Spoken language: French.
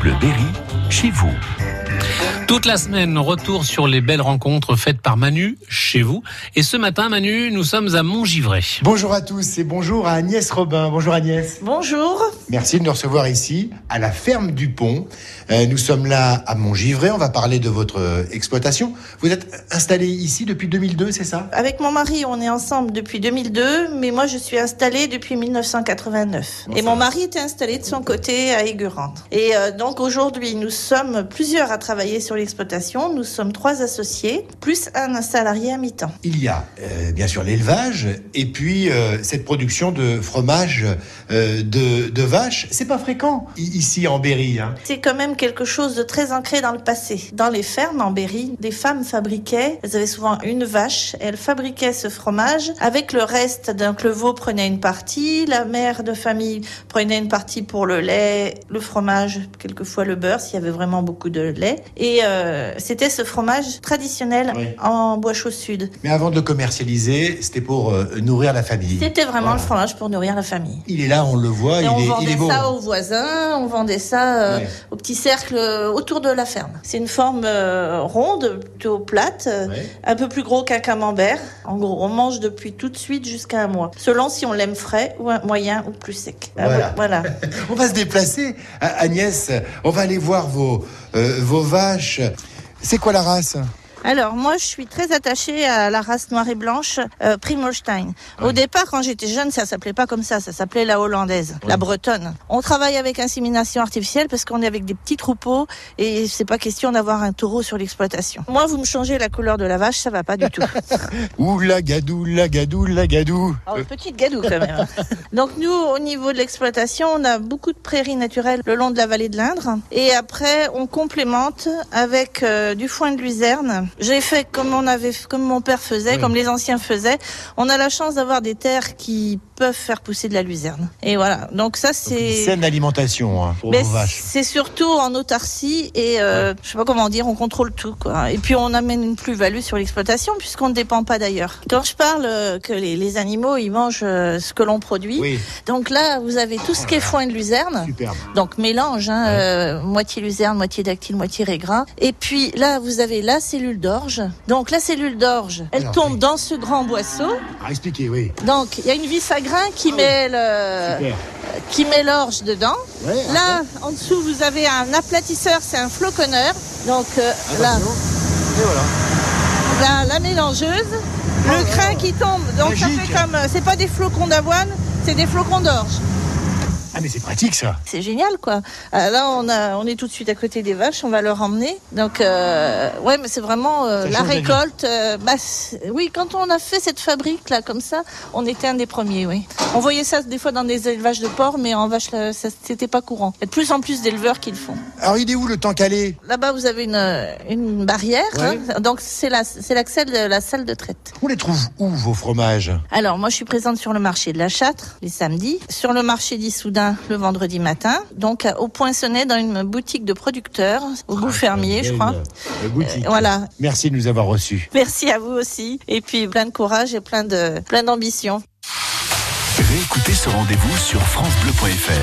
Bleu Berry, chez vous. Toute la semaine, retour sur les belles rencontres faites par Manu chez vous. Et ce matin, Manu, nous sommes à Montgivray. Bonjour à tous et bonjour à Agnès Robin. Bonjour Agnès. Bonjour. Merci de nous recevoir ici à la ferme du Pont. Euh, nous sommes là à Montgivray. On va parler de votre euh, exploitation. Vous êtes installé ici depuis 2002, c'est ça? Avec mon mari, on est ensemble depuis 2002, mais moi je suis installée depuis 1989. Bon, et mon va. mari était installé de son côté à Aigurande. Et euh, donc aujourd'hui, nous sommes plusieurs à travailler sur l'exploitation. Nous sommes trois associés, plus un salarié à mi-temps. Il y a euh, bien sûr l'élevage et puis euh, cette production de fromage euh, de, de vache. C'est pas fréquent ici en Berry. hein. C'est quand même quelque chose de très ancré dans le passé. Dans les fermes en Berry, des femmes fabriquaient, elles avaient souvent une vache, elles fabriquaient ce fromage avec le reste. Donc le veau prenait une partie, la mère de famille prenait une partie pour le lait, le fromage, quelquefois le beurre s'il y avait vraiment beaucoup de lait. Et euh, c'était ce fromage traditionnel Oui. en bois chaud sud. Mais avant de le commercialiser, c'était pour euh, nourrir la famille. C'était vraiment Voilà. le fromage pour nourrir la famille. Il est là, on le voit, Et il, on est, il vendait est beau. ça aux voisins, on vendait ça euh, Ouais. au petit cercle euh, autour de la ferme. C'est une forme ronde, plutôt plate, Ouais. un peu plus gros qu'un camembert. En gros, on mange depuis tout de suite jusqu'à un mois, selon si on l'aime frais ou un moyen ou plus sec. Ah, Voilà. voilà. On va se déplacer, A- Agnès. On va aller voir vos, vos vaches. C'est quoi la race? Alors moi, je suis très attachée à la race noire et blanche euh, Primolstein. Au départ, quand j'étais jeune, ça s'appelait pas comme ça, ça s'appelait la hollandaise, la bretonne. On travaille avec insémination artificielle parce qu'on est avec des petits troupeaux et c'est pas question d'avoir un taureau sur l'exploitation. Moi, vous me changez la couleur de la vache, ça va pas du tout. Ouh la gadou, la gadou, la gadou. Oh, une petite gadou quand même. Donc nous, au niveau de l'exploitation, on a beaucoup de prairies naturelles le long de la vallée de l'Indre. Et après, on complémente avec euh, du foin de luzerne. J'ai fait comme on avait, comme mon père faisait, Oui. comme les anciens faisaient. On a la chance d'avoir des terres qui peuvent faire pousser de la luzerne. Et voilà. Donc ça, c'est. saine alimentation hein, pour Mais vos vaches. c'est surtout en autarcie et euh, je sais pas comment dire, on contrôle tout quoi. Et puis on amène une plus-value sur l'exploitation puisqu'on ne dépend pas d'ailleurs. Quand je parle euh, que les, les animaux ils mangent euh, ce que l'on produit, Oui, donc là vous avez tout ce qui est foin de luzerne. superbe. Donc mélange, hein, euh, moitié luzerne, moitié dactyle, moitié régras. Et puis là, vous avez la cellule d'orge. Donc la cellule d'orge, elle Alors, tombe oui. dans ce grand boisseau. Ah, expliquez, oui. Donc il y a une vis à grain qui met le, Super. qui met l'orge dedans. Ouais, Là, en dessous, vous avez un aplatisseur, c'est un floconneur. Donc euh, là, attention. Et voilà. la, la mélangeuse, le là grain là. qui tombe. Donc ça fait comme, euh, c'est pas des flocons d'avoine, c'est des flocons d'orge. Ah, mais c'est pratique ça. C'est génial, quoi. Euh, là, on a, on est tout de suite à côté des vaches, on va leur emmener. Donc, euh, ouais, mais c'est vraiment euh, la récolte. euh, bah, oui, quand on a fait cette fabrique là, comme ça, on était un des premiers, oui. On voyait ça des fois dans des élevages de porcs, mais en vache, là, ça, c'était pas courant. Il y a de plus en plus d'éleveurs qui le font. Alors, il est où le temps calé Là-bas, vous avez une, une barrière. Ouais. hein. donc, c'est la- c'est l'accès de la salle de traite. On les trouve où vos fromages? Alors, moi, je suis présente sur le marché de la Châtre, les samedis. Sur le marché d'Issoudun, le vendredi matin. Donc, à- au Poinçonnet, dans une boutique de producteurs, au goût fermier, je crois. Le boutique. Euh, voilà. Merci de nous avoir reçus. Merci à vous aussi. Et puis, plein de courage et plein de, plein d'ambition. Réécoutez ce rendez-vous sur FranceBleu.fr.